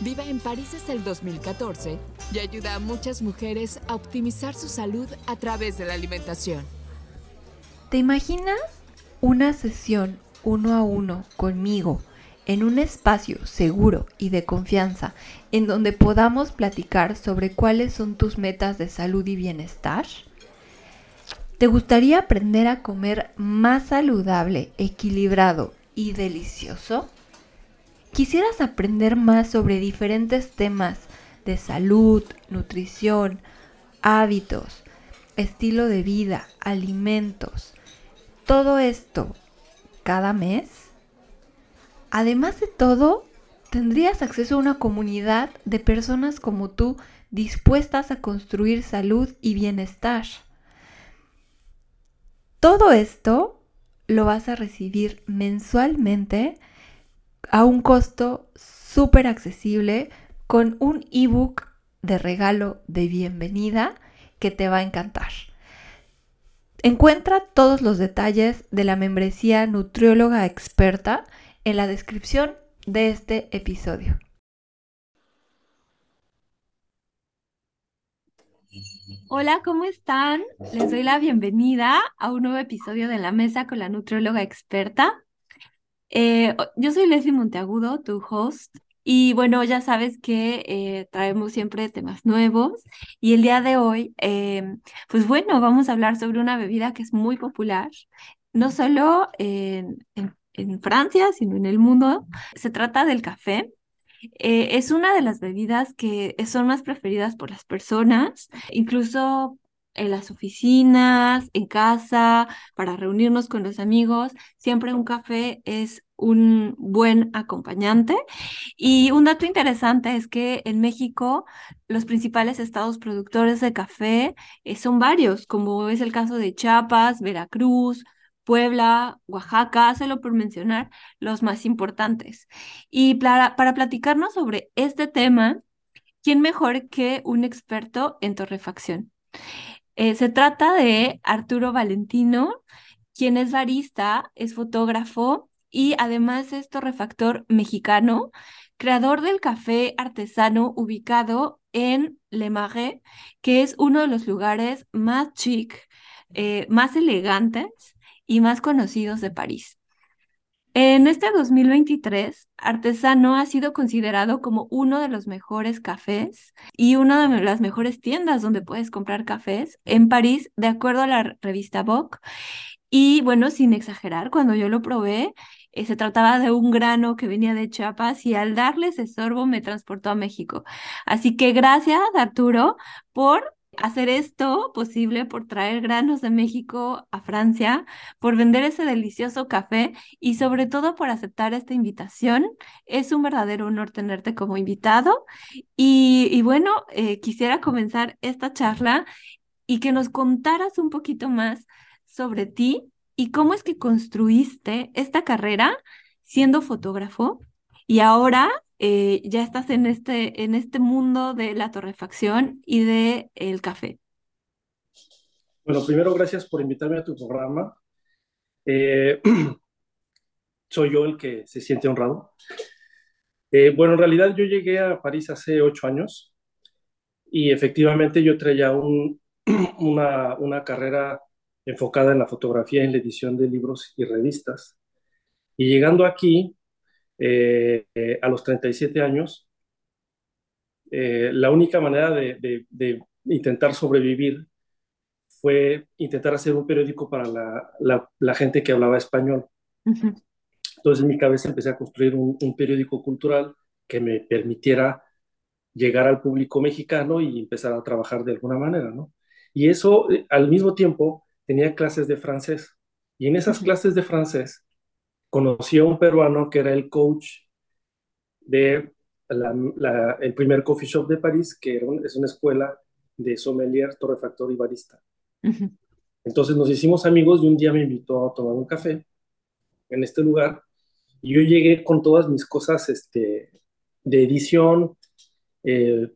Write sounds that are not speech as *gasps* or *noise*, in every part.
Vive en París desde el 2014 y ayuda a muchas mujeres a optimizar su salud a través de la alimentación. ¿Te imaginas una sesión uno a uno conmigo en un espacio seguro y de confianza en donde podamos platicar sobre cuáles son tus metas de salud y bienestar? ¿Te gustaría aprender a comer más saludable, equilibrado y delicioso? ¿Quisieras aprender más sobre diferentes temas de salud, nutrición, hábitos, estilo de vida, alimentos? Todo esto cada mes. Además de todo, tendrías acceso a una comunidad de personas como tú dispuestas a construir salud y bienestar. Todo esto lo vas a recibir mensualmente a un costo súper accesible con un ebook de regalo de bienvenida que te va a encantar. Encuentra todos los detalles de la membresía nutrióloga experta en la descripción de este episodio. Hola, ¿cómo están? Les doy la bienvenida a un nuevo episodio de La Mesa con la nutrióloga experta. Eh, yo soy Leslie Monteagudo, tu host, y bueno, ya sabes que eh, traemos siempre temas nuevos y el día de hoy, em, pues bueno, vamos a hablar sobre una bebida que es muy popular, no solo en, Francia, sino en el mundo. Se trata del café. Eh, es una de las bebidas que son más preferidas por las personas, incluso en las oficinas, en casa, para reunirnos con los amigos. Siempre un café es un buen acompañante. Y un dato interesante es que en México los principales estados productores de café eh, son varios, como es el caso de Chiapas, Veracruz, Puebla, Oaxaca, solo por mencionar los más importantes. Y para, para platicarnos sobre este tema, ¿quién mejor que un experto en torrefacción? Eh, se trata de Arturo Valentino, quien es barista, es fotógrafo y además es torrefactor mexicano, creador del café artesano ubicado en Le Marais, que es uno de los lugares más chic, eh, más elegantes y más conocidos de París. En este 2023, Artesano ha sido considerado como uno de los mejores cafés y una de las mejores tiendas donde puedes comprar cafés en París, de acuerdo a la revista Vogue. Y bueno, sin exagerar, cuando yo lo probé, eh, se trataba de un grano que venía de Chiapas y al darle ese me transportó a México. Así que gracias, Arturo, por hacer esto posible, por traer granos de México a Francia, por vender ese delicioso café y sobre todo por aceptar esta invitación. Es un verdadero honor tenerte como invitado. Y, bueno, eh, quisiera comenzar esta charla y que nos contaras un poquito más sobre ti y cómo es que construiste esta carrera siendo fotógrafo y ahora eh, ya estás en este, en este mundo de la torrefacción y del el café. Bueno, primero gracias por invitarme a tu programa. Eh, *clears throat* soy yo el que se siente honrado. Eh, bueno, en realidad yo llegué a París hace ocho años y efectivamente yo traía un, *clears throat* una, una carrera enfocada en la fotografía y en la edición de libros y revistas. Y llegando aquí, eh, a los 37 años, eh, la única manera de, intentar sobrevivir fue intentar hacer un periódico para la, gente que hablaba español. Entonces en mi cabeza empecé a construir un, periódico cultural que me permitiera llegar al público mexicano y empezar a trabajar de alguna manera, ¿no? Y eso, eh, al mismo tiempo, tenía clases de francés. Y en esas clases de francés conocí a un peruano que era el coach de el primer coffee shop de París, que es una escuela de sommelier, torrefactor y barista. Entonces nos hicimos amigos y un día me invitó a tomar un café en este lugar y yo llegué con todas mis cosas este, de edición eh,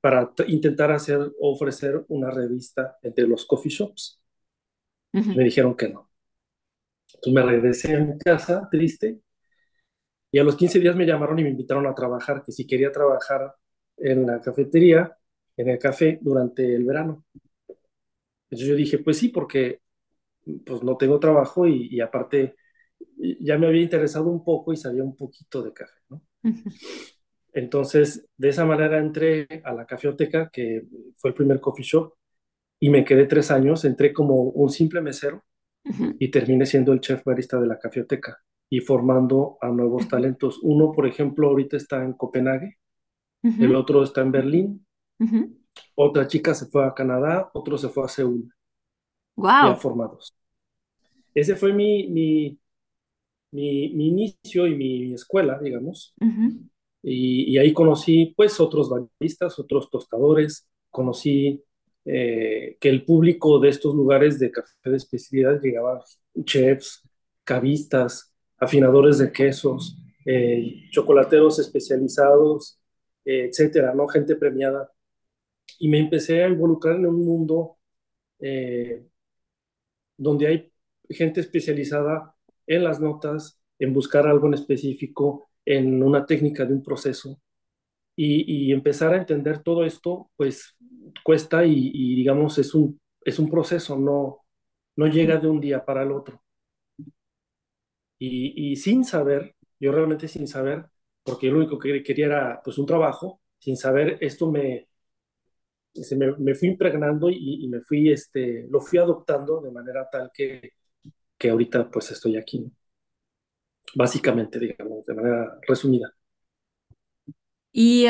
para intentar hacer, ofrecer una revista entre los coffee shops. Me dijeron que no. Entonces me regresé a mi casa triste y a los 15 días me llamaron y me invitaron a trabajar, que si quería trabajar en la cafetería, en el café durante el verano. Entonces yo dije, pues sí, porque pues no tengo trabajo y, aparte ya me había interesado un poco y sabía un poquito de café, ¿no? Entonces, de esa manera entré a la cafeoteca, que fue el primer coffee shop, y me quedé tres años. Entré como un simple mesero y terminé siendo el chef barista de la cafeoteca y formando a nuevos talentos. Uno, por ejemplo, ahorita está en Copenhague, el otro está en Berlín, otra chica se fue a Canadá, otro se fue a Seúl. Wow. Ya formados. Ese fue mi, mi, mi, inicio y mi escuela, digamos. y, y, ahí conocí, pues, otros baristas, otros tostadores. Conocí eh, que el público de estos lugares de café de especialidad llegaba chefs, cavistas, afinadores de quesos, eh, chocolateros especializados, eh, etcétera, ¿no? Gente premiada y me empecé a involucrar en un mundo donde hay gente especializada en las notas, en buscar algo en específico, en una técnica de un proceso. Y, empezar a entender todo esto, pues cuesta y, digamos es un, es un proceso, no, no llega de un día para el otro. Y, y sin saber, yo realmente sin saber, porque yo lo único que quería era pues un trabajo, sin saber esto me, se me, me, fui impregnando y, y, me fui, este, lo fui adoptando de manera tal que, que ahorita pues estoy aquí. Básicamente, digamos, de manera resumida. Y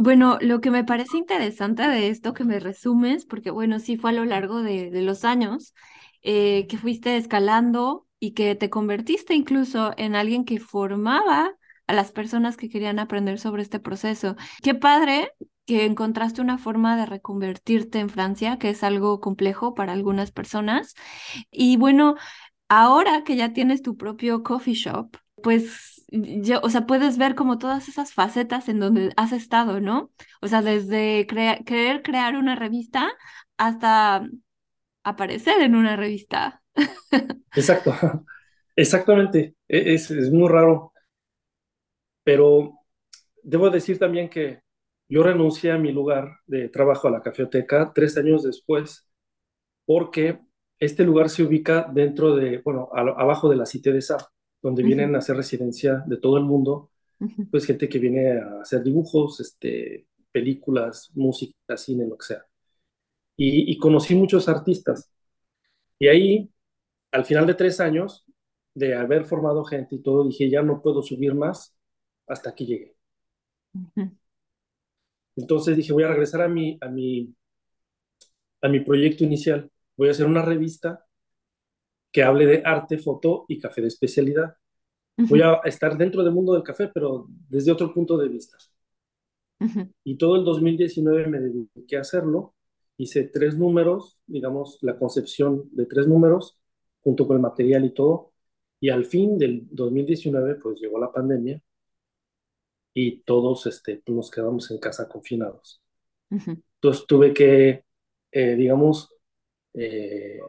bueno, lo que me parece interesante de esto que me resumes, porque bueno, sí fue a lo largo de, los años eh, que fuiste escalando y que te convertiste incluso en alguien que formaba a las personas que querían aprender sobre este proceso. Qué padre que encontraste una forma de reconvertirte en Francia, que es algo complejo para algunas personas. Y bueno, ahora que ya tienes tu propio coffee shop, pues, yo, o sea, puedes ver como todas esas facetas en donde has estado, ¿no? O sea, desde querer crear una revista hasta aparecer en una revista. *laughs* Exacto, *laughs* exactamente. E, es, es muy raro. Pero debo decir también que yo renuncié a mi lugar de trabajo a la cafeteca tres años después porque este lugar se ubica dentro de, bueno, abajo de la Cité de Sa, donde vienen a hacer residencia de todo el mundo, pues gente que viene a hacer dibujos, este, películas, música, cine, lo que sea. Y, y conocí muchos artistas. Y ahí, al final de tres años de haber formado gente y todo, dije, ya no puedo subir más, hasta aquí llegué. Entonces dije, voy a regresar a mi, a mi, a mi proyecto inicial. Voy a hacer una revista que hable de arte, foto y café de especialidad. Voy a estar dentro del mundo del café, pero desde otro punto de vista. Y todo el 2019 me dediqué a hacerlo. Hice tres números, digamos, la concepción de tres números, junto con el material y todo. Y al fin del 2019, pues llegó la pandemia y todos este, pues, nos quedamos en casa confinados. Entonces tuve que, eh, digamos, eh,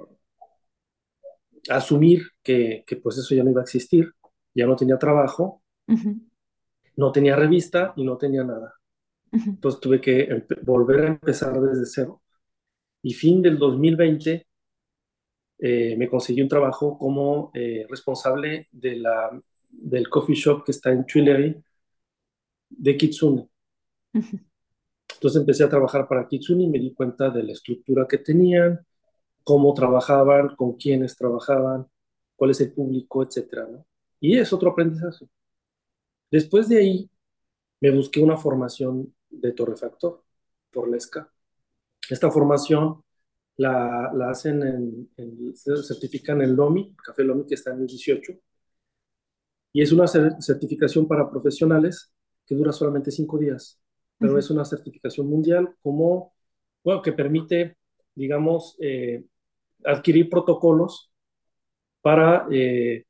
asumir que, que, pues eso ya no iba a existir, ya no tenía trabajo, no tenía revista y no tenía nada. Entonces tuve que volver a empezar desde cero. Y fin del 2020 eh, me conseguí un trabajo como responsable de la, del coffee shop que está en Tuileries, de Kitsune. Entonces empecé a trabajar para Kitsune y me di cuenta de la estructura que tenían, cómo trabajaban, con quiénes trabajaban, cuál es el público, etcétera, Y es otro aprendizaje. Después de ahí, me busqué una formación de torrefactor por la ESCA. Esta formación la, la hacen en, se certifican en LOMI, Café LOMI que está en el 18, y es una certificación para profesionales que dura solamente cinco días, pero es una certificación mundial como, bueno, que permite, digamos, eh, adquirir protocolos para eh,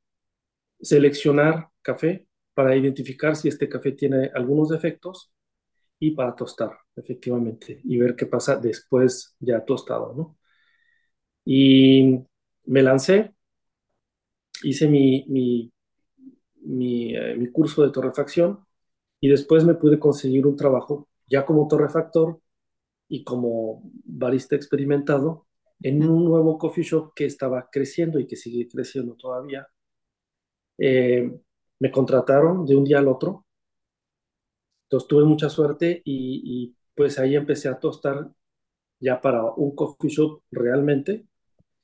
seleccionar café, para identificar si este café tiene algunos defectos y para tostar, efectivamente, y ver qué pasa después ya tostado, ¿no? Y me lancé, hice mi, mi, mi, eh, mi curso de torrefacción y después me pude conseguir un trabajo ya como torrefactor y como barista experimentado en un nuevo coffee shop que estaba creciendo y que sigue creciendo todavía. Eh, me contrataron de un día al otro. Entonces tuve mucha suerte y, y, pues ahí empecé a tostar ya para un coffee shop realmente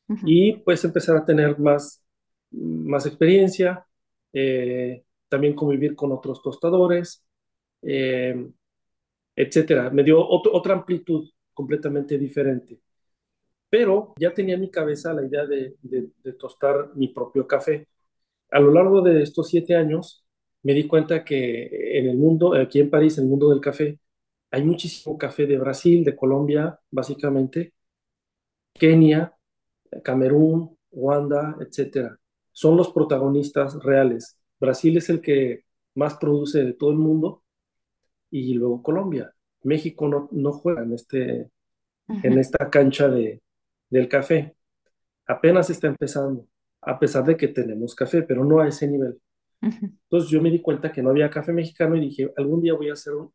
uh -huh. y pues empezar a tener más, más experiencia, eh, también convivir con otros tostadores, eh, etcétera. Me dio otra amplitud completamente diferente. Pero ya tenía en mi cabeza la idea de, de, de, tostar mi propio café. A lo largo de estos siete años me di cuenta que en el mundo, aquí en París, en el mundo del café, hay muchísimo café de Brasil, de Colombia, básicamente, Kenia, Camerún, Ruanda, etcétera. Son los protagonistas reales. Brasil es el que más produce de todo el mundo y luego Colombia. México no, no juega en, este, en esta cancha de, del café. Apenas está empezando, a pesar de que tenemos café, pero no a ese nivel. -huh. Entonces yo me di cuenta que no había café mexicano y dije, algún día voy a hacer un,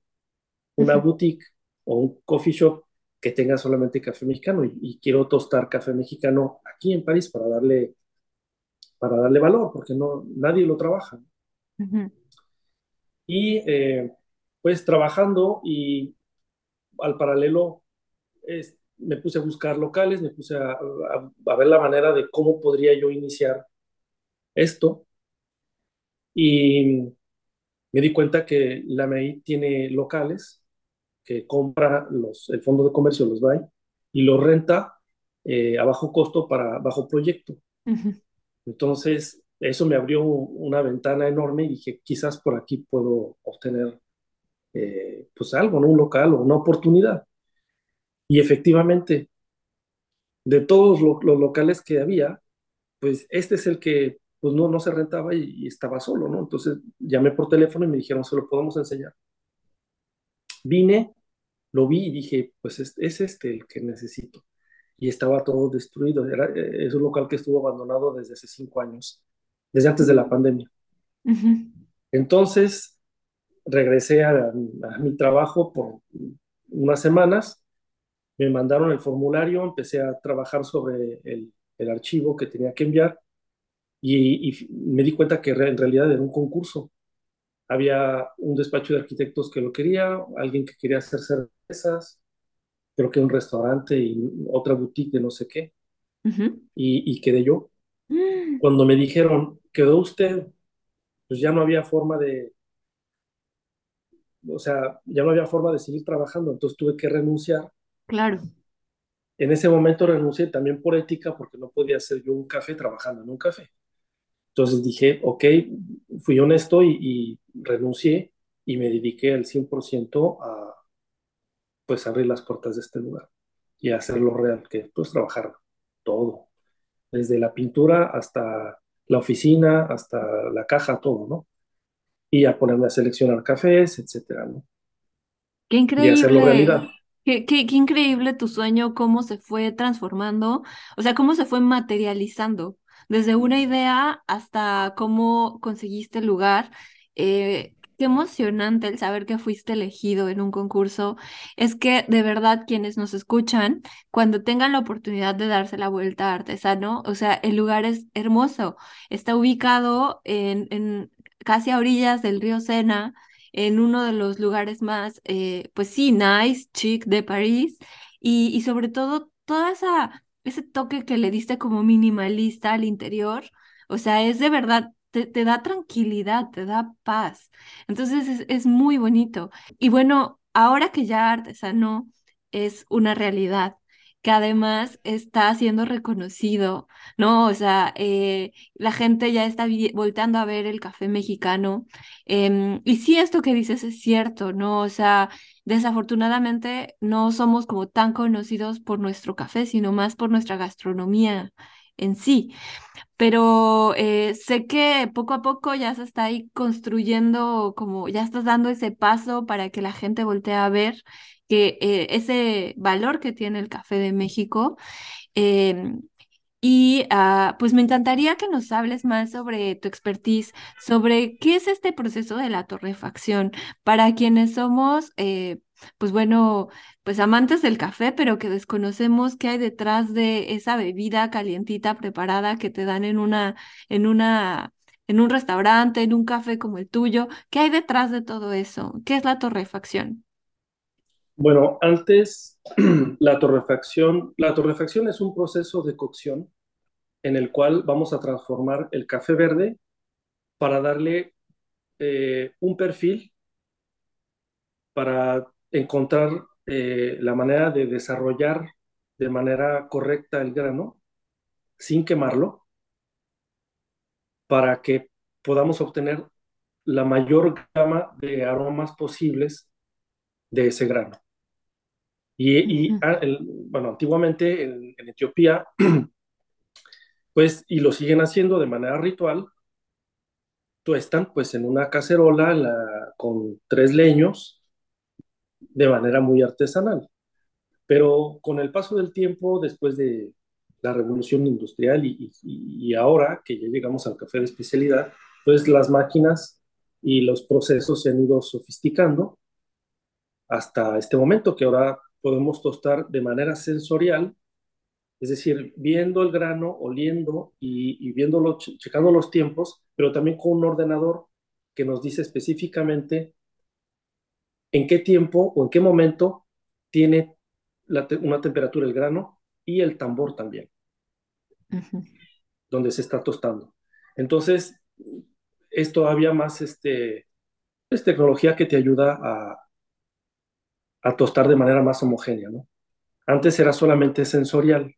una -huh. boutique o un coffee shop que tenga solamente café mexicano y, y, quiero tostar café mexicano aquí en París para darle, para darle valor, porque no, nadie lo trabaja. Y eh, pues trabajando y al paralelo es, me puse a buscar locales, me puse a, a, a, ver la manera de cómo podría yo iniciar esto. Y me di cuenta que la MEI tiene locales que compra los, el fondo de comercio, los DAI, y los renta eh, a bajo costo para bajo proyecto. Uh -huh. Entonces, eso me abrió una ventana enorme y dije, quizás por aquí puedo obtener eh, pues algo, ¿no? Un local o una oportunidad. Y efectivamente, de todos lo, los locales que había, pues este es el que pues no, no se rentaba y, y, estaba solo, ¿no? Entonces llamé por teléfono y me dijeron, se lo podemos enseñar. Vine, lo vi y dije, pues es, es este el que necesito. Y estaba todo destruido. Era, eh, es un local que estuvo abandonado desde hace cinco años, desde antes de la pandemia. Uh -huh. Entonces, regresé a, a, mi trabajo por unas semanas, me mandaron el formulario, empecé a trabajar sobre el, el archivo que tenía que enviar y, y, me di cuenta que en realidad era un concurso. Había un despacho de arquitectos que lo quería, alguien que quería hacer cervezas, creo que un restaurante y otra boutique de no sé qué. Uh -huh. y, y, quedé yo. Uh -huh. Cuando me dijeron, quedó usted, pues ya no había forma de, o sea, ya no había forma de seguir trabajando, entonces tuve que renunciar. Claro. En ese momento renuncié también por ética, porque no podía hacer yo un café trabajando en un café. Entonces dije, ok, fui honesto y, y renuncié y me dediqué al 100% a pues abrir las puertas de este lugar y a hacerlo real, que pues trabajar todo, desde la pintura hasta la oficina, hasta la caja, todo, ¿no? Y a ponerme a seleccionar cafés, etcétera, ¿no? Qué increíble. Y hacerlo realidad. Qué, qué, qué increíble tu sueño, cómo se fue transformando, o sea, cómo se fue materializando, desde una idea hasta cómo conseguiste el lugar. Eh, qué emocionante el saber que fuiste elegido en un concurso. Es que de verdad quienes nos escuchan, cuando tengan la oportunidad de darse la vuelta a Artesano, o sea, el lugar es hermoso. Está ubicado en, en casi a orillas del río Sena, en uno de los lugares más, eh, pues sí, nice, chic de París. Y, sobre todo, toda esa ese toque que le diste como minimalista al interior, o sea, es de verdad, te, te da tranquilidad, te da paz. Entonces es, es, muy bonito. Y bueno, ahora que ya artesano es una realidad, que además está siendo reconocido, ¿no? O sea, eh, la gente ya está volteando a ver el café mexicano. Em, y sí, esto que dices es cierto, ¿no? O sea, desafortunadamente no somos como tan conocidos por nuestro café, sino más por nuestra gastronomía en sí. Pero eh, sé que poco a poco ya se está ahí construyendo, como ya estás dando ese paso para que la gente voltee a ver que eh, ese valor que tiene el café de México. Em, y ah, pues me encantaría que nos hables más sobre tu expertise, sobre qué es este proceso de la torrefacción para quienes somos, eh, pues bueno, pues amantes del café, pero que desconocemos qué hay detrás de esa bebida calientita preparada que te dan en una, en una, en un restaurante, en un café como el tuyo. ¿Qué hay detrás de todo eso? ¿Qué es la torrefacción? Bueno, antes *clears throat* la torrefacción, la torrefacción es un proceso de cocción en el cual vamos a transformar el café verde para darle eh, un perfil para encontrar eh, la manera de desarrollar de manera correcta el grano sin quemarlo para que podamos obtener la mayor gama de aromas posibles de ese grano. Y, ah, bueno, antiguamente en, Etiopía, *clears throat* pues, y lo siguen haciendo de manera ritual, tuestan pues en una cacerola con tres leños de manera muy artesanal. Pero con el paso del tiempo, después de la revolución industrial y, y, ahora que ya llegamos al café de especialidad, pues las máquinas y los procesos se han ido sofisticando hasta este momento que ahora podemos tostar de manera sensorial, es decir, viendo el grano, oliendo y, viéndolo, checando los tiempos, pero también con un ordenador que nos dice específicamente en qué tiempo o en qué momento tiene una temperatura el grano y el tambor también, donde se está tostando. Entonces, es todavía más este, es tecnología que te ayuda a, a tostar de manera más homogénea, ¿no? Antes era solamente sensorial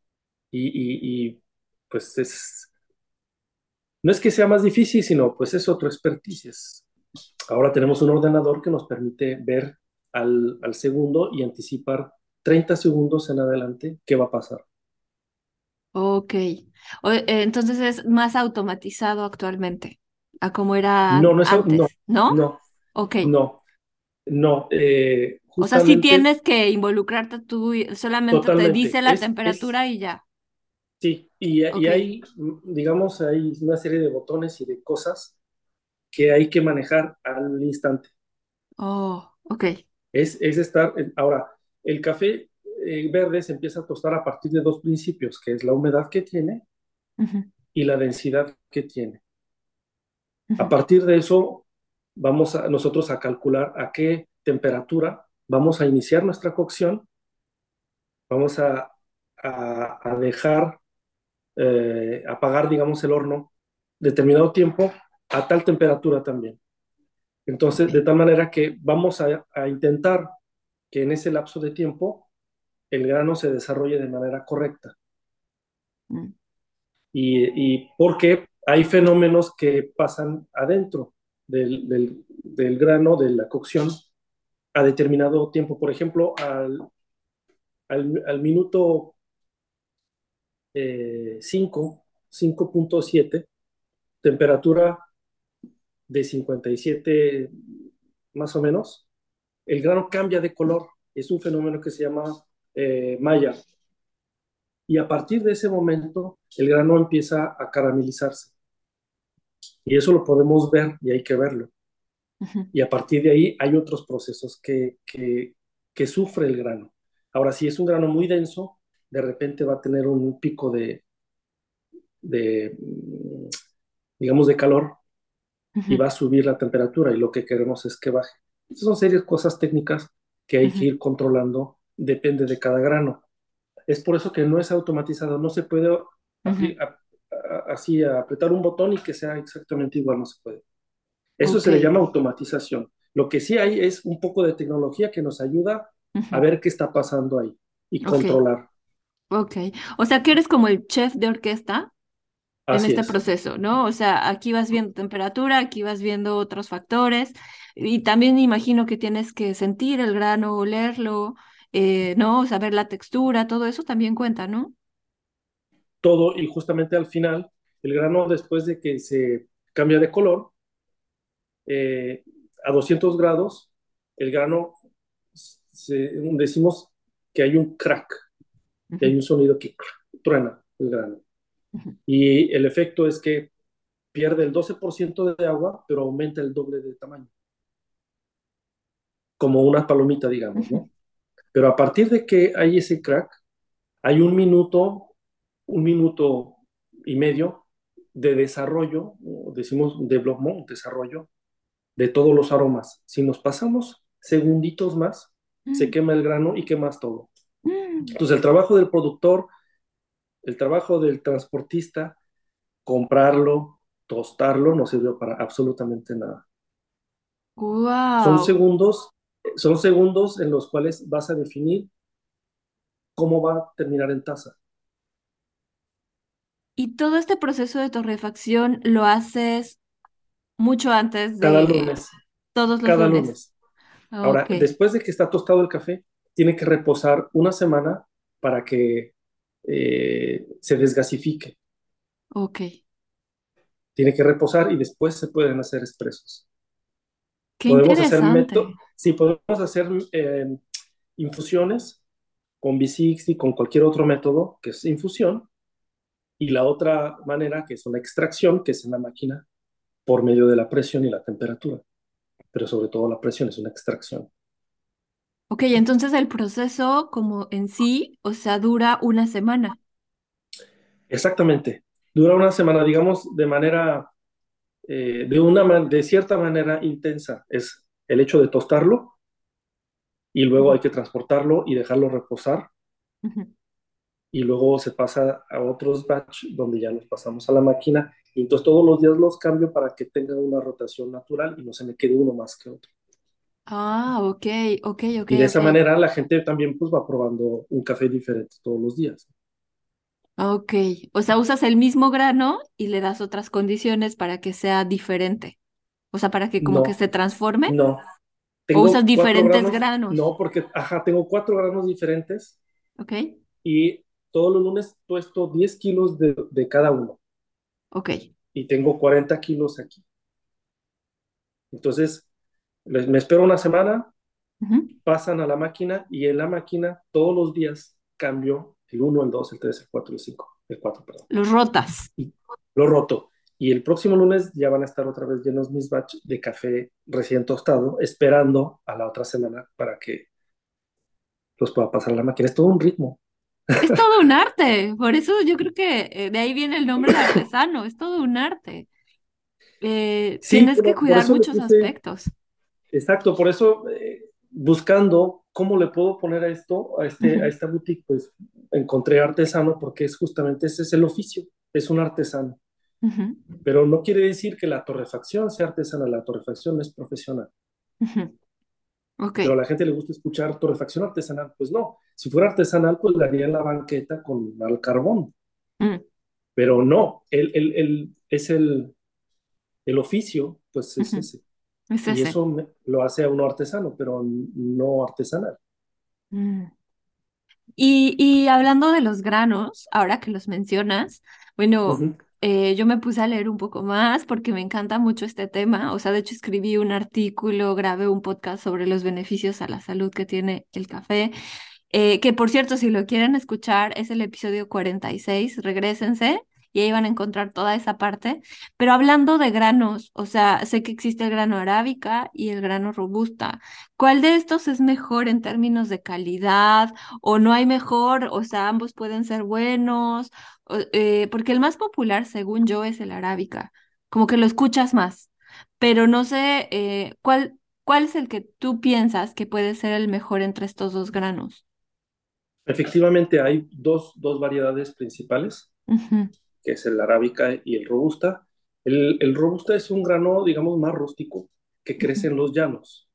y, pues es, no es que sea más difícil, sino pues es otro expertise. Ahora tenemos un ordenador que nos permite ver al, segundo y anticipar 30 segundos en adelante qué va a pasar. Ok. Eh, entonces es más automatizado actualmente a como era no, no es, antes, ¿no? No. No. Ok. No. No. Eh, o sea, si tienes que involucrarte tú, solamente te dice la temperatura y ya. Sí, y, hay, digamos, hay una serie de botones y de cosas que hay que manejar al instante. Oh, ok. Es, es estar, ahora, el café eh, verde se empieza a tostar a partir de dos principios, que es la humedad que tiene y la densidad que tiene. A partir de eso, vamos a, nosotros a calcular a qué temperatura vamos a iniciar nuestra cocción, vamos a, dejar eh, apagar, digamos, el horno determinado tiempo a tal temperatura también. Entonces, de tal manera que vamos a, intentar que en ese lapso de tiempo el grano se desarrolle de manera correcta. Mm. Y, y, porque hay fenómenos que pasan adentro del, del grano, de la cocción, a determinado tiempo. Por ejemplo, al, al, minuto 5, eh, 5.7, temperatura de 57 más o menos, el grano cambia de color. Es un fenómeno que se llama eh, maya. Y a partir de ese momento, el grano empieza a caramelizarse. Y eso lo podemos ver y hay que verlo. Y a partir de ahí hay otros procesos que, que, sufre el grano. Ahora, si es un grano muy denso, de repente va a tener un pico de, de mm, digamos, de calor y va a subir la temperatura y lo que queremos es que baje. Esas son serias cosas técnicas que hay que ir controlando, depende de cada grano. Es por eso que no es automatizado, no se puede así apretar un botón y que sea exactamente igual, no se puede. Eso se le llama automatización. Lo que sí hay es un poco de tecnología que nos ayuda a ver qué está pasando ahí y controlar. Ok, o sea que eres como el chef de orquesta en este es. proceso, ¿no? O sea, aquí vas viendo temperatura, aquí vas viendo otros factores y también imagino que tienes que sentir el grano, olerlo, eh, ¿no? Saber la textura, todo eso también cuenta, ¿no? Todo y justamente al final, el grano después de que se cambia de color, eh, a 200 grados, el grano, se, decimos que hay un crack, que hay un sonido que truena el grano. Y el efecto es que pierde el 12% de agua, pero aumenta el doble de tamaño. Como una palomita, digamos, ¿no? Pero a partir de que hay ese crack, hay un minuto, un minuto y medio de desarrollo, decimos de development, desarrollo de todos los aromas. Si nos pasamos segunditos más, se quema el grano y quemas todo. Entonces el trabajo del productor, el trabajo del transportista, comprarlo, tostarlo, no sirvió para absolutamente nada. Son Wow. segundos, son segundos en los cuales vas a definir cómo va a terminar en taza. Y todo este proceso de torrefacción lo haces mucho antes Cada de lunes, todos los cada lunes. lunes. Ahora, después de que está tostado el café, tiene que reposar una semana para que eh, se desgasifique. ok. Tiene que reposar y después se pueden hacer expresos. Qué Podemos hacer interesante. método, sí, podemos hacer eh, infusiones con B60, con cualquier otro método que es infusión, y la otra manera que es una extracción, que es en la máquina por medio de la presión y la temperatura, pero sobre todo la presión es una extracción. Ok, entonces el proceso como en sí, o sea, dura una semana. Exactamente. Dura una semana, digamos, de manera, eh, de una de cierta manera intensa. Es el hecho de tostarlo y luego hay que transportarlo y dejarlo reposar y luego se pasa a otros batch donde ya los pasamos a la máquina y entonces todos los días los cambio para que tengan una rotación natural y no se me quede uno más que otro. Ah, ok, ok, ok, Y de esa manera la gente también pues va probando un café diferente todos los días. Ok, o sea, usas el mismo grano y le das otras condiciones para que sea diferente. O sea, para que como que se transforme no. o usas diferentes granos, granos. no, porque, ajá, tengo cuatro granos diferentes Ok, y todos los lunes puesto 10 kilos de, de cada uno ok. y tengo 40 kilos aquí. Entonces, les- me espero una semana, pasan a la máquina y en la máquina todos los días cambio el 1, el 2, el 3, el 4, el 5, el 4, perdón. Los rotas. Y lo roto. Y el próximo lunes ya van a estar otra vez llenos mis batch de café recién tostado, esperando a la otra semana para que los pueda pasar a la máquina. Es todo un ritmo. Es todo un arte. Por eso yo creo que eh, de ahí viene el nombre de artesano. Es todo un arte. Eh, Sí, tienes que cuidar muchos puse, aspectos. exacto, por eso eh, buscando cómo le puedo poner a esto, a, este, a Ujú. esta boutique, pues encontré artesano porque es justamente ese es el oficio, es un artesano. Pero no quiere decir que la torrefacción sea artesana, la torrefacción es profesional. ujú. Ok, Pero a la gente le gusta escuchar torrefacción artesanal, pues no. Si fuera artesanal, pues haría en la banqueta con al carbón. Mm, Pero no, el, el, el- es el, el oficio, pues es ujú. ese. Es Y ese. eso me- lo hace a uno artesano, pero no artesanal. Mm. Y, y hablando de los granos, ahora que los mencionas, bueno, eh, yo me puse a leer un poco más porque me encanta mucho este tema. O sea, de hecho escribí un artículo, grabé un podcast sobre los beneficios a la salud que tiene el café. Eh, que por cierto, si lo quieren escuchar, es el episodio 46, regrésense y ahí van a encontrar toda esa parte. Pero hablando de granos, o sea, sé que existe el grano arábica y el grano robusta. ¿Cuál de estos es mejor en términos de calidad o no hay mejor? O sea, ambos pueden ser buenos, eh, porque el más popular, según yo, es el arábica, como que lo escuchas más, pero no sé eh, cuál, cuál es el que tú piensas que puede ser el mejor entre estos dos granos. Efectivamente, hay dos, dos variedades principales, que es el arábica y el robusta. El, el robusta es un grano, digamos, más rústico, que crece en los llanos.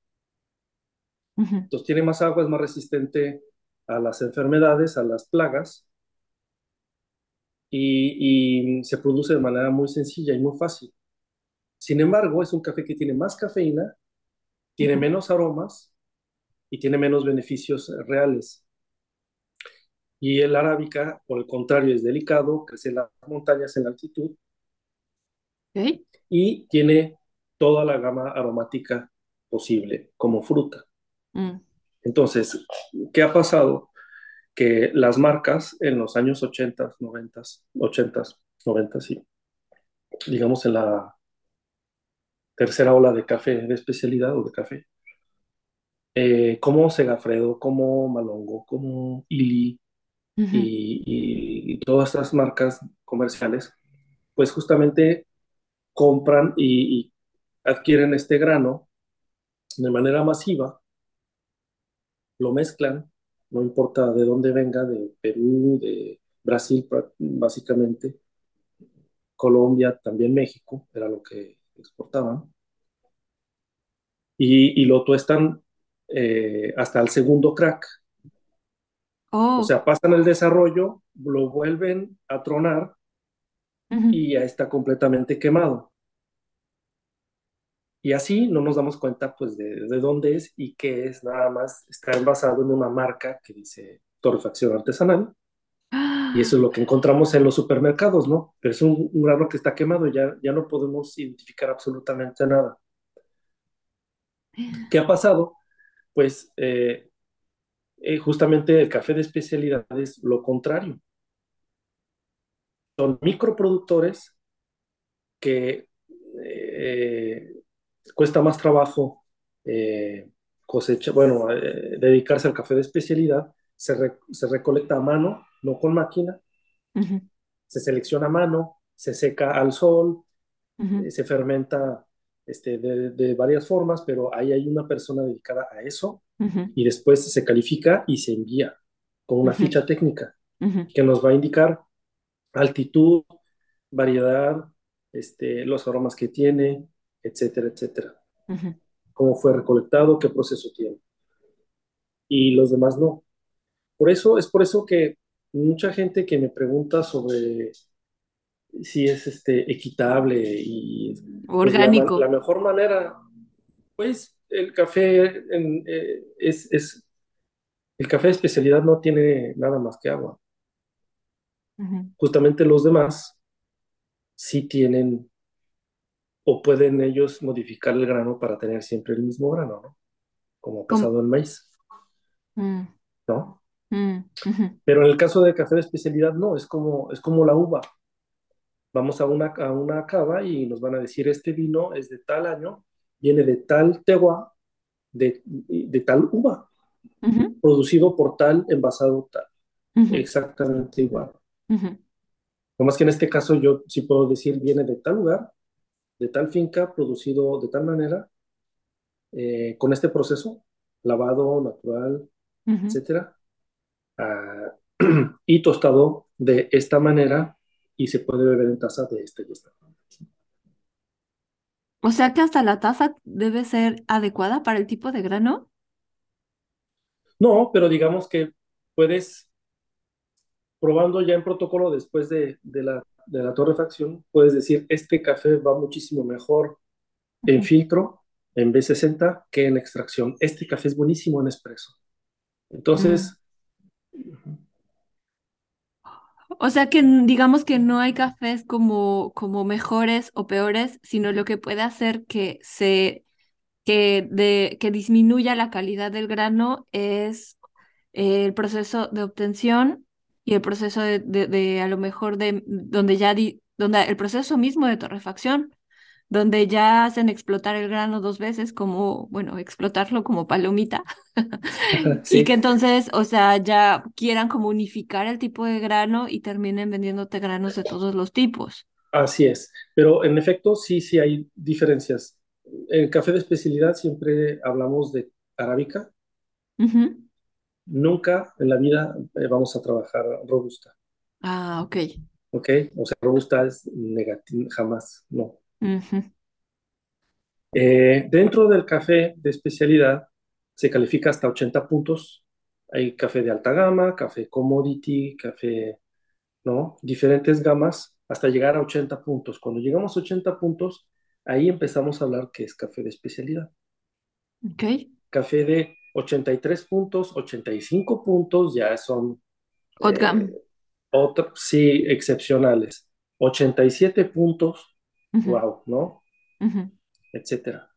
Entonces tiene más agua, es más resistente a las enfermedades, a las plagas, y, y se produce de manera muy sencilla y muy fácil. Sin embargo, es un café que tiene más cafeína, tiene menos aromas y tiene menos beneficios reales. Y el arábica, por el contrario, es delicado, crece en las montañas en altitud Ok. y tiene toda la gama aromática posible como fruta. Mm. Entonces, ¿qué ha pasado? Que las marcas en los años 80, 90, 80, 90, sí, digamos en la tercera ola de café de especialidad o de café, eh, como Segafredo, como Malongo, como Ili Y, todas estas marcas comerciales, pues justamente compran y, adquieren este grano de manera masiva, lo mezclan, no importa de dónde venga, de Perú, de Brasil básicamente, Colombia, también México, era lo que exportaban, y, y lo tuestan eh, hasta el segundo crack. O Oh. sea, pasan el desarrollo, lo vuelven a tronar Ujú. y ya está completamente quemado. Y así no nos damos cuenta pues de, de dónde es y qué es, nada más está basado en una marca que dice torrefacción artesanal *gasps* y eso es lo que encontramos en los supermercados, ¿no? Pero es un, un grano que está quemado, ya, ya no podemos identificar absolutamente nada. *gasps* ¿Qué ha pasado? Pues eh, eh, justamente el café de especialidad es lo contrario. Son microproductores que eh, cuesta más trabajo eh, cosecha, bueno, eh, dedicarse al café de especialidad, se, re- se recolecta a mano, no con máquina, se selecciona a mano, se seca al sol, se fermenta este, de, de varias formas, pero ahí hay una persona dedicada a eso Ujú. y después se califica y se envía con una Ujú. ficha técnica Ujú. que nos va a indicar altitud, variedad, este, los aromas que tiene, etcétera, etcétera. Cómo fue recolectado, qué proceso tiene. Y los demás no. Por eso, es por eso que mucha gente que me pregunta sobre si es este, equitable y pues la, ma- la Orgánico. mejor manera, pues el café en- eh, es, es, el café de especialidad no tiene nada más que agua. Justamente los demás sí tienen o pueden ellos modificar el grano para tener siempre el mismo grano, ¿no? Como ha pasado en maíz, Mm. ¿no? Mm. Pero en el caso de café de especialidad, no, es como, es como la uva. Vamos a una, a una cava y nos van a decir, este vino es de tal año, viene de tal tegua, de, de tal uva, producido por tal, envasado tal, exactamente igual. Ujú. No más que en este caso yo sí puedo decir, viene de tal lugar, de tal finca, producido de tal manera, eh, con este proceso, lavado, natural, etcétera, ah, *clears throat* y tostado de esta manera y se puede beber en taza de esta y esta. O sea que hasta la taza debe ser adecuada para el tipo de grano. No, pero digamos que puedes, probando ya en protocolo después de, de la, de la torrefacción, puedes decir, este café va muchísimo mejor en filtro, en B60, que en extracción. Este café es buenísimo en espresso. Mm. Entonces, O sea que digamos que no hay cafés como, como mejores o peores, sino lo que puede hacer que se que de que disminuya la calidad del grano es eh, el proceso de obtención y el proceso de, de, de a lo mejor de donde ya di- donde el proceso mismo de torrefacción, donde ya hacen explotar el grano dos veces como, bueno, explotarlo como palomita. *laughs* Y que entonces, o sea, ya quieran como unificar el tipo de grano y terminen vendiéndote granos de todos los tipos. así es. Pero en efecto, sí, sí hay diferencias. En café de especialidad siempre hablamos de arábica. Nunca en la vida eh, vamos a trabajar robusta. Ah, ok. ¿Ok? O sea, robusta es negativo, jamás, no. Ujú. Eh, dentro del café de especialidad se califica hasta 80 puntos. Hay café de alta gama, café commodity, café ¿no? Diferentes gamas hasta llegar a 80 puntos. Cuando llegamos a 80 puntos, ahí empezamos a hablar que es café de especialidad. Ok. Café de 83 puntos, 85 puntos ya son Otgam. eh, otro- sí, excepcionales. 87 puntos, Wow, ¿no? ujú. Etcétera.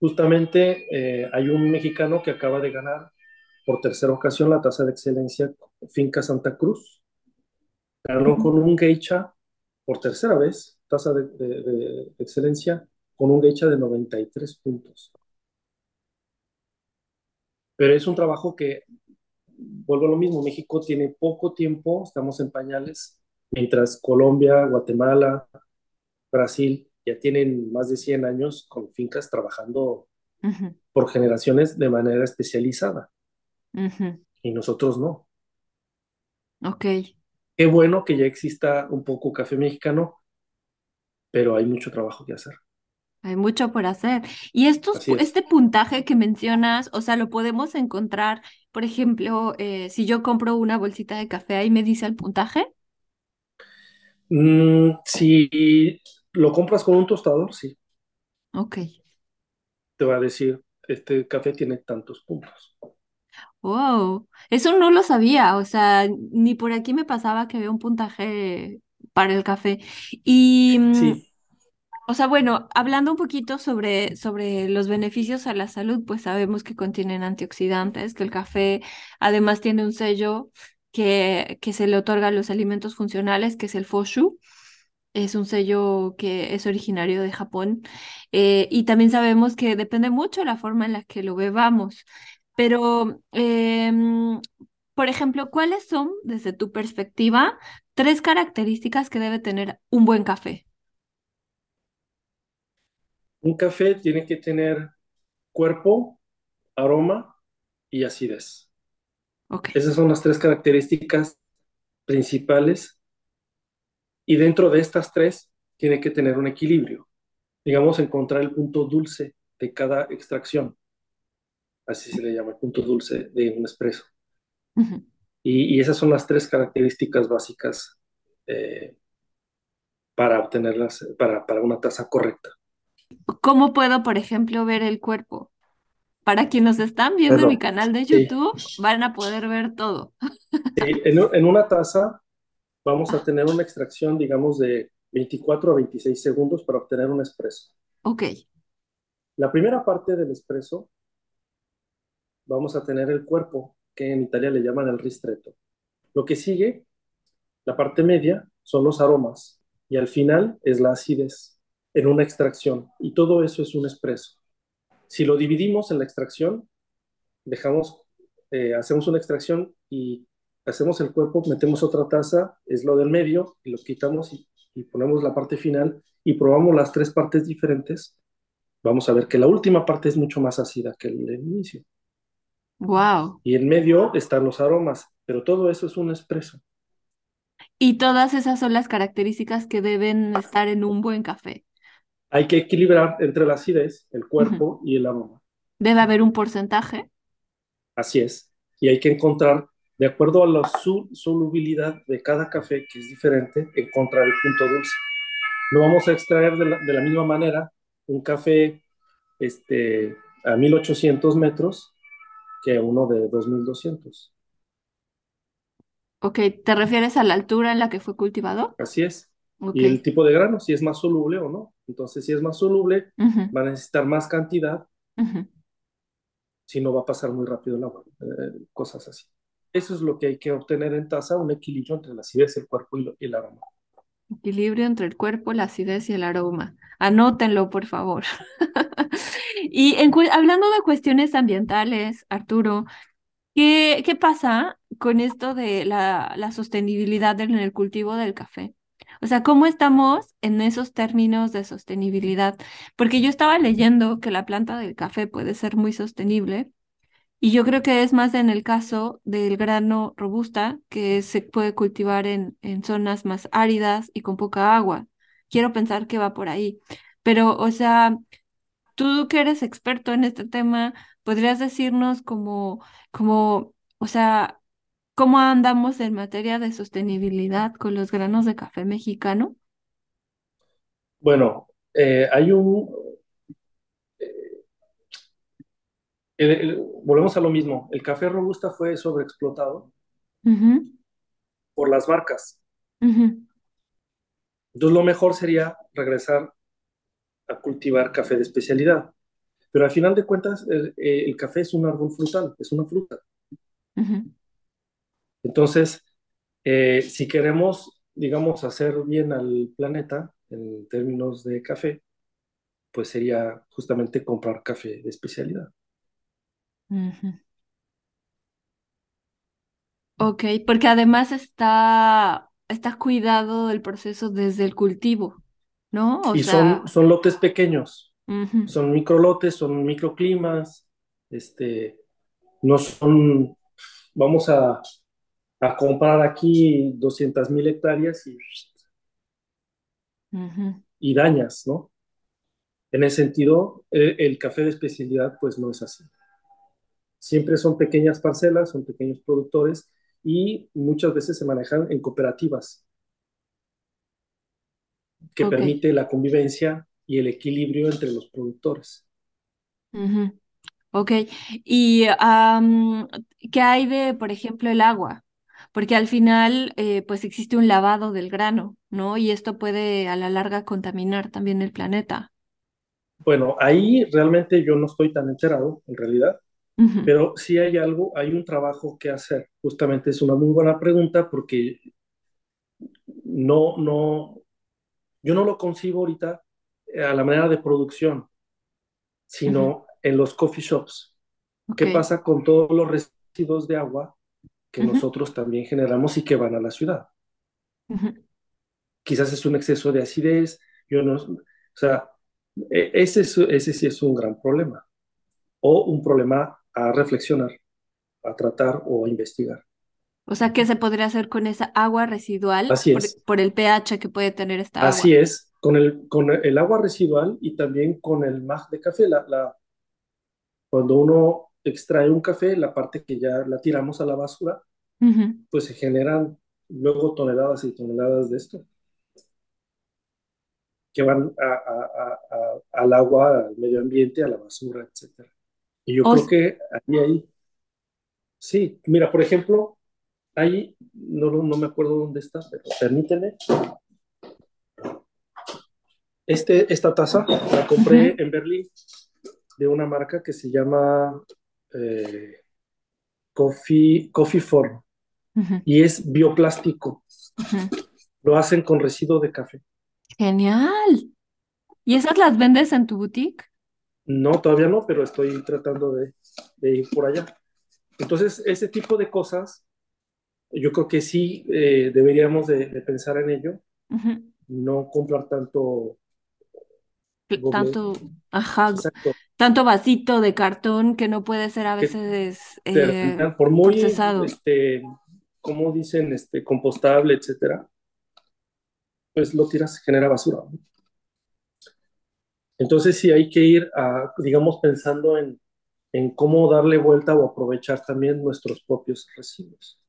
Justamente eh, hay un mexicano que acaba de ganar por tercera ocasión la tasa de excelencia Finca Santa Cruz. Ganó con un geisha por tercera vez, tasa de, de- de excelencia, con un geisha de 93 puntos. Pero es un trabajo que, vuelvo a lo mismo, México tiene poco tiempo, estamos en pañales, mientras Colombia, Guatemala, Brasil ya tienen más de 100 años con fincas trabajando por generaciones de manera especializada y nosotros no. Ok. Qué bueno que ya exista un poco café mexicano, pero hay mucho trabajo que hacer. Hay mucho por hacer. Y estos, es. este puntaje que mencionas, o sea, lo podemos encontrar, por ejemplo, eh, si yo compro una bolsita de café, ahí me dice el puntaje. Mm, si lo compras con un tostador, sí, Ok. te va a decir, este café tiene tantos puntos. Wow. Eso no lo sabía, o sea, ni por aquí me pasaba que había un puntaje para el café. Y, mm, Sí, o sea, bueno, hablando un poquito sobre, sobre los beneficios a la salud, pues sabemos que contienen antioxidantes, que el café además tiene un sello que, que se le otorga a los alimentos funcionales, que es el Foshu. Es un sello que es originario de Japón. eh, y también sabemos que depende mucho de la forma en la que lo bebamos. Pero, em, por ejemplo, ¿cuáles son, desde tu perspectiva, tres características que debe tener un buen café? un café tiene que tener cuerpo, aroma y acidez. Ok. Esas son las tres características principales y dentro de estas tres tiene que tener un equilibrio. Digamos, encontrar el punto dulce de cada extracción. Así se le llama, el punto dulce de un espresso. Ujú. Y, y esas son las tres características básicas eh, para obtenerlas, para, para una taza correcta. ¿Cómo puedo, por ejemplo, ver el cuerpo? Para quienes nos están viendo en mi Perdón. canal de Sí, YouTube, van a poder ver todo. sí, en, en una taza vamos a tener una extracción, digamos, de 24 a 26 segundos para obtener un espresso. Ok. La primera parte del espresso vamos a tener el cuerpo, que en Italia le llaman el ristretto. Lo que sigue, la parte media, son los aromas y al final es la acidez en una extracción y todo eso es un espresso. Si lo dividimos en la extracción, dejamos, eh, hacemos una extracción y hacemos el cuerpo, metemos otra taza, es lo del medio, y lo quitamos y, y ponemos la parte final y probamos las tres partes diferentes, vamos a ver que la última parte es mucho más ácida que el, el inicio. Wow. Y en medio están los aromas, pero todo eso es un espresso. Y todas esas son las características que deben estar en un buen café. Hay que equilibrar entre la acidez, el cuerpo y el aroma. Debe haber un porcentaje. Así es. Y hay que encontrar, de acuerdo a la solubilidad de cada café, que es diferente, encontrar el punto dulce. No vamos a extraer de la, de la misma manera un café este, a 1800 metros que uno de 2200. Ok, ¿te refieres a la altura en la que fue cultivado? Así es. Ok. Y el tipo de grano, si es más soluble o no. Entonces, si es más soluble, va a necesitar más cantidad, si no va a pasar muy rápido el agua, eh, cosas así. Eso es lo que hay que obtener en taza, un equilibrio entre la acidez, el cuerpo y, el aroma. Equilibrio entre el cuerpo, la acidez y el aroma. Anótenlo, por favor. *laughs* Y hablando de cuestiones ambientales, Arturo, ¿qué, qué pasa con esto de la, la sostenibilidad en el cultivo del café? O sea, ¿cómo estamos en esos términos de sostenibilidad? Porque yo estaba leyendo que la planta del café puede ser muy sostenible y yo creo que es más en el caso del grano robusta que se puede cultivar en, en zonas más áridas y con poca agua. Quiero pensar que va por ahí. Pero, o sea, tú que eres experto en este tema, ¿podrías decirnos o sea, cómo andamos en materia de sostenibilidad con los granos de café mexicano? Bueno, eh, hay un... volvemos a lo mismo, el café robusta fue sobreexplotado por las marcas. Entonces lo mejor sería regresar a cultivar café de especialidad. Pero al final de cuentas, el, eh, café es un árbol frutal, es una fruta. Entonces, eh, si queremos, digamos, hacer bien al planeta en términos de café, pues sería justamente comprar café de especialidad. Ok, porque además está, está cuidado el proceso desde el cultivo, ¿no? y son, son lotes pequeños, son microlotes, son microclimas, este, no son, vamos a, a comprar aquí 200 mil hectáreas y, y dañas, ¿no? En ese sentido, el, el café de especialidad pues no es así. Siempre son pequeñas parcelas, son pequeños productores y muchas veces se manejan en cooperativas, que permite la convivencia y el equilibrio entre los productores. Ok, ¿y qué hay de, por ejemplo, el agua? Porque al final, eh, pues existe un lavado del grano, ¿no? Y esto puede a la larga contaminar también el planeta. Bueno, ahí realmente yo no estoy tan enterado, en realidad. Pero sí hay algo, hay un trabajo que hacer. Justamente es una muy buena pregunta porque no, no, yo no lo concibo ahorita eh, a la manera de producción, sino en los coffee shops. ¿Qué pasa con todos los residuos de agua que nosotros también generamos y que van a la ciudad? Quizás es un exceso de acidez, yo no, o sea, e, ese, ese sí es un gran problema. O un problema a reflexionar, a tratar o a investigar. O sea, ¿qué se podría hacer con esa agua residual Así por, es. por, el pH que puede tener esta agua? Así es, con el, con el agua residual y también con el mag de café. La, la, cuando uno extrae un café, la parte que ya la tiramos a la basura, pues se generan luego toneladas y toneladas de esto que van a, a, al agua, al medio ambiente, a la basura, etcétera. Y yo creo que ahí, ahí, sí, mira, por ejemplo, ahí, no, no me acuerdo dónde está, pero permíteme. Este, esta taza la compré en Berlín de una marca que se llama eh, Coffee, Coffee Form y es bioplástico. Lo hacen con residuo de café. Genial. ¿Y esas las vendes en tu boutique? No, todavía no, pero estoy tratando de, ir por allá. Entonces, ese tipo de cosas, yo creo que sí eh, deberíamos de, pensar en ello, no comprar tanto... Tanto, ajá, tanto vasito de cartón que no puede ser a veces eh, por muy, este, como dicen, este, compostable, etcétera, pues lo tiras, genera basura. Entonces sí hay que ir, digamos, pensando en, en cómo darle vuelta o aprovechar también nuestros propios residuos.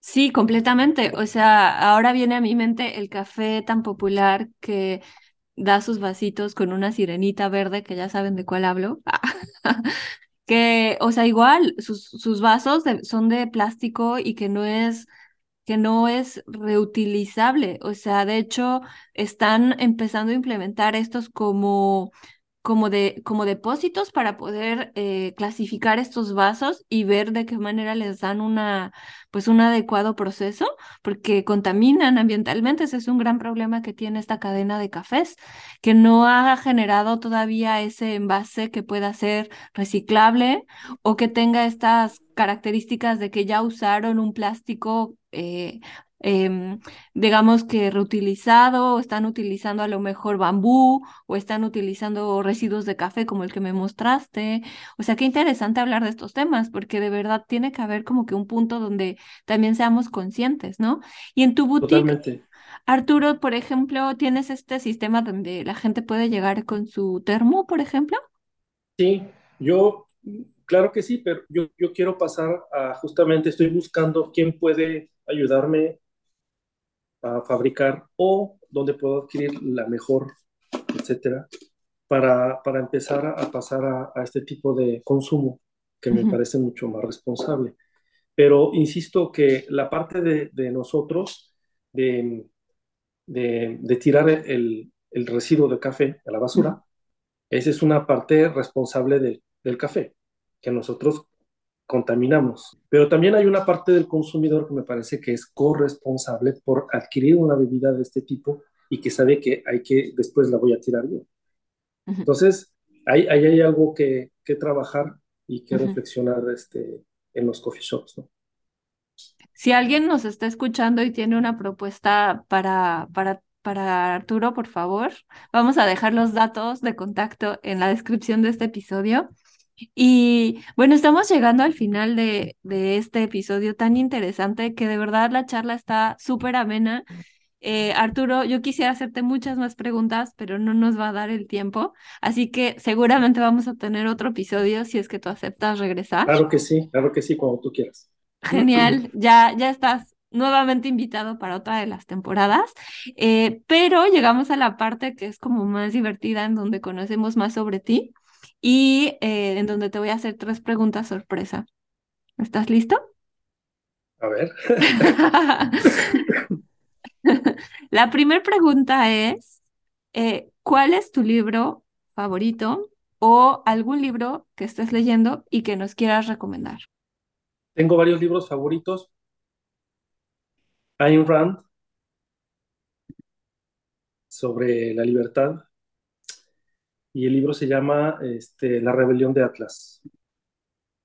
Sí, completamente. O sea, ahora viene a mi mente el café tan popular que da sus vasitos con una sirenita verde, que ya saben de cuál hablo. *laughs* que, o sea, igual, sus, sus vasos son de plástico y que no es que no es reutilizable. O sea, de hecho, están empezando a implementar estos como como, de, como depósitos para poder eh, clasificar estos vasos y ver de qué manera les dan una, pues un adecuado proceso, porque contaminan ambientalmente. Ese es un gran problema que tiene esta cadena de cafés, que no ha generado todavía ese envase que pueda ser reciclable o que tenga estas características de que ya usaron un plástico eh, Em, digamos que reutilizado, o están utilizando a lo mejor bambú, o están utilizando residuos de café como el que me mostraste. O sea, qué interesante hablar de estos temas, porque de verdad tiene que haber como que un punto donde también seamos conscientes, ¿no? Y en tu boutique, Arturo, por ejemplo, ¿tienes este sistema donde la gente puede llegar con su termo, por ejemplo? Sí, yo claro que sí, pero yo, yo quiero pasar a justamente, estoy buscando quién puede ayudarme a fabricar o dónde puedo adquirir la mejor, etcétera, para, para empezar a, pasar a, este tipo de consumo que me parece mucho más responsable. Pero insisto que la parte de, de nosotros de, de, de tirar el, el, residuo de café a la basura, esa es una parte responsable de, del café, que nosotros contaminamos. Pero también hay una parte del consumidor que me parece que es corresponsable por adquirir una bebida de este tipo y que sabe que hay que, después la voy a tirar yo. Entonces, ahí, ahí hay algo que, que, trabajar y que reflexionar este, en los coffee shops. ¿no? Si alguien nos está escuchando y tiene una propuesta para, para, para Arturo, por favor, vamos a dejar los datos de contacto en la descripción de este episodio. Y bueno, estamos llegando al final de, de este episodio tan interesante que de verdad la charla está súper amena. Eh, Arturo, yo quisiera hacerte muchas más preguntas, pero no nos va a dar el tiempo, así que seguramente vamos a tener otro episodio si es que tú aceptas regresar. Claro que sí, claro que sí, cuando tú quieras. Genial, ya, ya estás nuevamente invitado para otra de las temporadas, eh, pero llegamos a la parte que es como más divertida, en donde conocemos más sobre ti y eh, en donde te voy a hacer tres preguntas sorpresa. ¿Estás listo? A ver. *laughs* La primera pregunta es, eh, ¿cuál es tu libro favorito o algún libro que estés leyendo y que nos quieras recomendar? Tengo varios libros favoritos. Ayn Rand sobre la libertad y el libro se llama este, La rebelión de Atlas.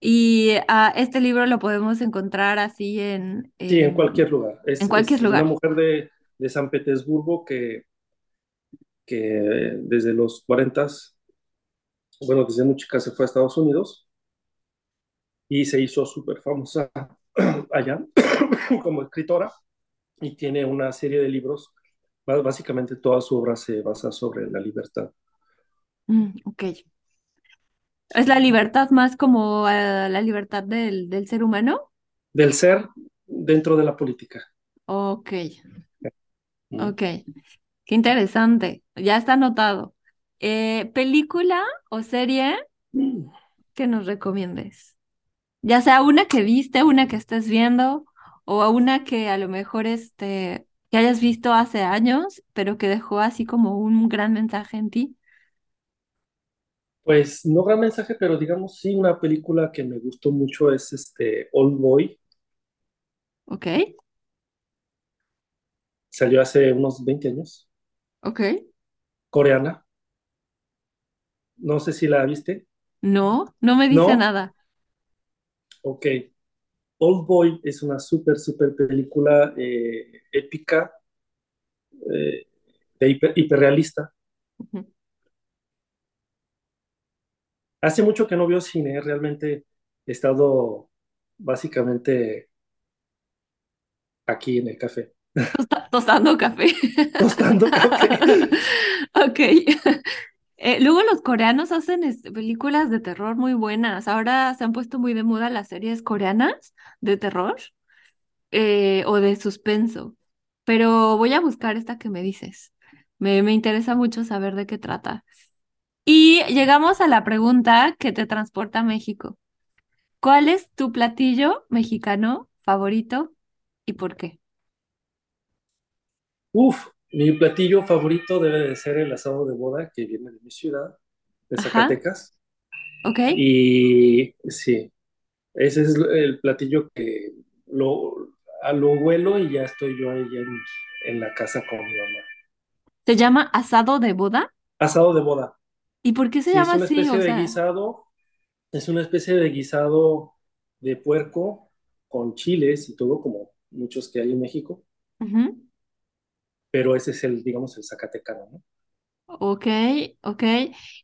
Y uh, este libro lo podemos encontrar así en... sí, en cualquier lugar. Es, en cualquier lugar. Una mujer de, de, San Petersburgo que, que desde los 40, bueno, desde muy chica se fue a Estados Unidos y se hizo súper famosa *clears throat* allá *clears throat* como escritora y tiene una serie de libros. Básicamente toda su obra se basa sobre la libertad. Mm, ok. ¿Es la libertad más como eh, la libertad del, del ser humano? Del ser dentro de la política. Ok. Mm. Ok. Qué interesante. Ya está anotado. Eh, ¿película o serie mm. que nos recomiendes? Ya sea una que viste, una que estés viendo, o una que a lo mejor este, que hayas visto hace años, pero que dejó así como un gran mensaje en ti. Pues no gran mensaje, pero digamos sí, una película que me gustó mucho es este Old Boy. Ok, Salió hace unos 20 años. ok. Coreana. No sé si la viste. No, no me dice nada. Ok. Old Boy es una súper, súper película eh, épica, eh, hiperrealista. Hace mucho que no veo cine, realmente he estado básicamente aquí en el café. tostando café. *laughs* Tostando café. *laughs* Ok. *laughs* Eh, luego los coreanos hacen películas de terror muy buenas. Ahora se han puesto muy de moda las series coreanas de terror eh, o de suspenso. Pero voy a buscar esta que me dices. Me, me interesa mucho saber de qué trata. Y llegamos a la pregunta que te transporta a México. ¿Cuál es tu platillo mexicano favorito y por qué? Uf, mi platillo favorito debe de ser el asado de boda que viene de mi ciudad, de Zacatecas. Ok. Y sí, ese es el platillo que lo, a lo vuelo y ya estoy yo ahí en, en la casa con mi mamá. ¿Se llama asado de boda? Asado de boda. ¿Y por qué se llama así? Es una especie de guisado, es una especie de guisado de puerco con chiles y todo, como muchos que hay en México. Pero ese es el, digamos, el zacatecano, ¿no? Ok, ok.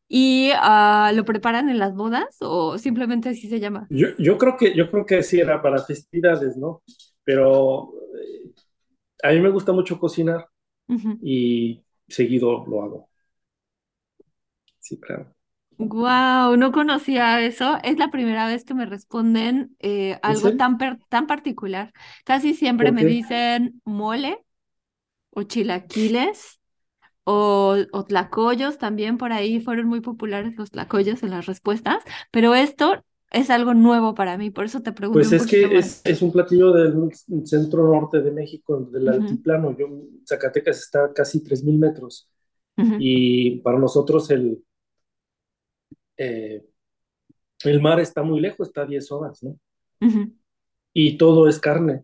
¿Y uh, lo preparan en las bodas o simplemente así se llama? Yo, yo, creo que, yo creo que sí era para festividades, ¿no? Pero eh, a mí me gusta mucho cocinar y seguido lo hago. Sí, claro. Wow, no conocía eso. Es la primera vez que me responden eh, algo tan, tan particular. Casi siempre me dicen mole o chilaquiles o, o, tlacoyos también por ahí fueron muy populares los tlacoyos en las respuestas, pero esto es algo nuevo para mí, por eso te pregunto. Pues es que es, un platillo del centro norte de México, del altiplano. Yo, Zacatecas está a casi 3.000 metros y para nosotros el, eh, el mar está muy lejos, está a 10 horas, ¿no? Y todo es carne.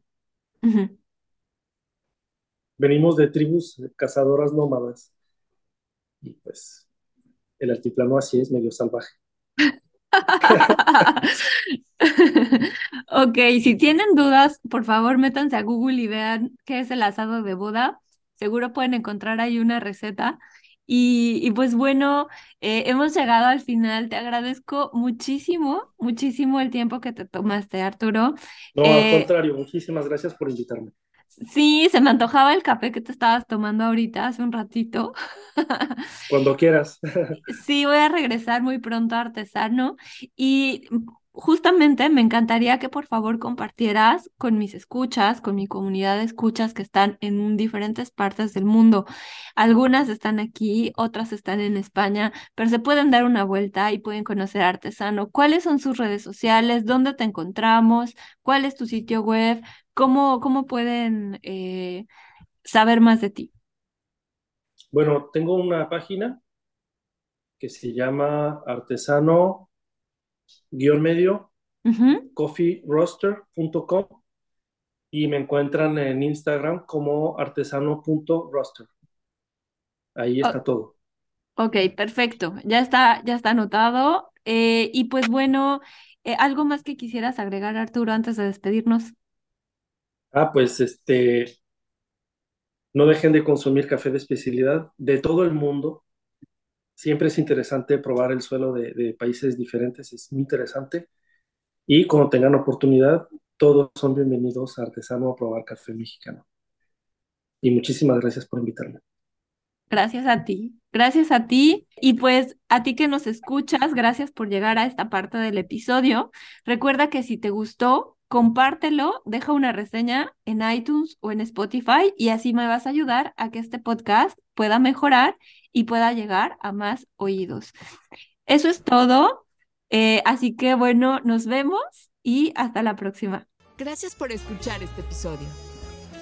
Venimos de tribus cazadoras nómadas. Y pues el altiplano así es, medio salvaje. *laughs* ok, si tienen dudas, por favor métanse a Google y vean qué es el asado de boda. Seguro pueden encontrar ahí una receta. Y, pues bueno, eh, hemos llegado al final. Te agradezco muchísimo, muchísimo el tiempo que te tomaste, Arturo. No, al eh, contrario, muchísimas gracias por invitarme. Sí, se me antojaba el café que te estabas tomando ahorita hace un ratito. *laughs* Cuando quieras. Sí, voy a regresar muy pronto a Artesano y justamente me encantaría que por favor compartieras con mis escuchas, con mi comunidad de escuchas que están en diferentes partes del mundo. Algunas están aquí, otras están en España, pero se pueden dar una vuelta y pueden conocer Artesano. ¿Cuáles son sus redes sociales? ¿Dónde te encontramos? ¿Cuál es tu sitio web? ¿Cómo, cómo pueden eh, saber más de ti? Bueno, tengo una página que se llama artesano guion medio, coffeeroster.com y me encuentran en Instagram como artesano.roster. Ahí está todo. Ok, perfecto. Ya está, ya está anotado. Eh, y pues bueno, eh, ¿algo más que quisieras agregar, Arturo, antes de despedirnos? Ah, pues este, no dejen de consumir café de especialidad de todo el mundo siempre es interesante probar el suelo de, países diferentes, es muy interesante. Y cuando tengan oportunidad, todos son bienvenidos a Artesano a probar café mexicano. Y muchísimas gracias por invitarme. Gracias a ti, gracias a ti y pues a ti que nos escuchas, gracias por llegar a esta parte del episodio. Recuerda que si te gustó, compártelo, deja una reseña en iTunes o en Spotify y así me vas a ayudar a que este podcast pueda mejorar y pueda llegar a más oídos. Eso es todo. Eh, así que bueno, nos vemos y hasta la próxima. Gracias por escuchar este episodio.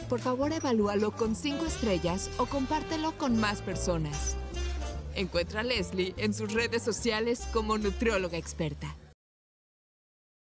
Por favor, evalúalo con cinco estrellas o compártelo con más personas. Encuentra a Leslie en sus redes sociales como nutrióloga experta.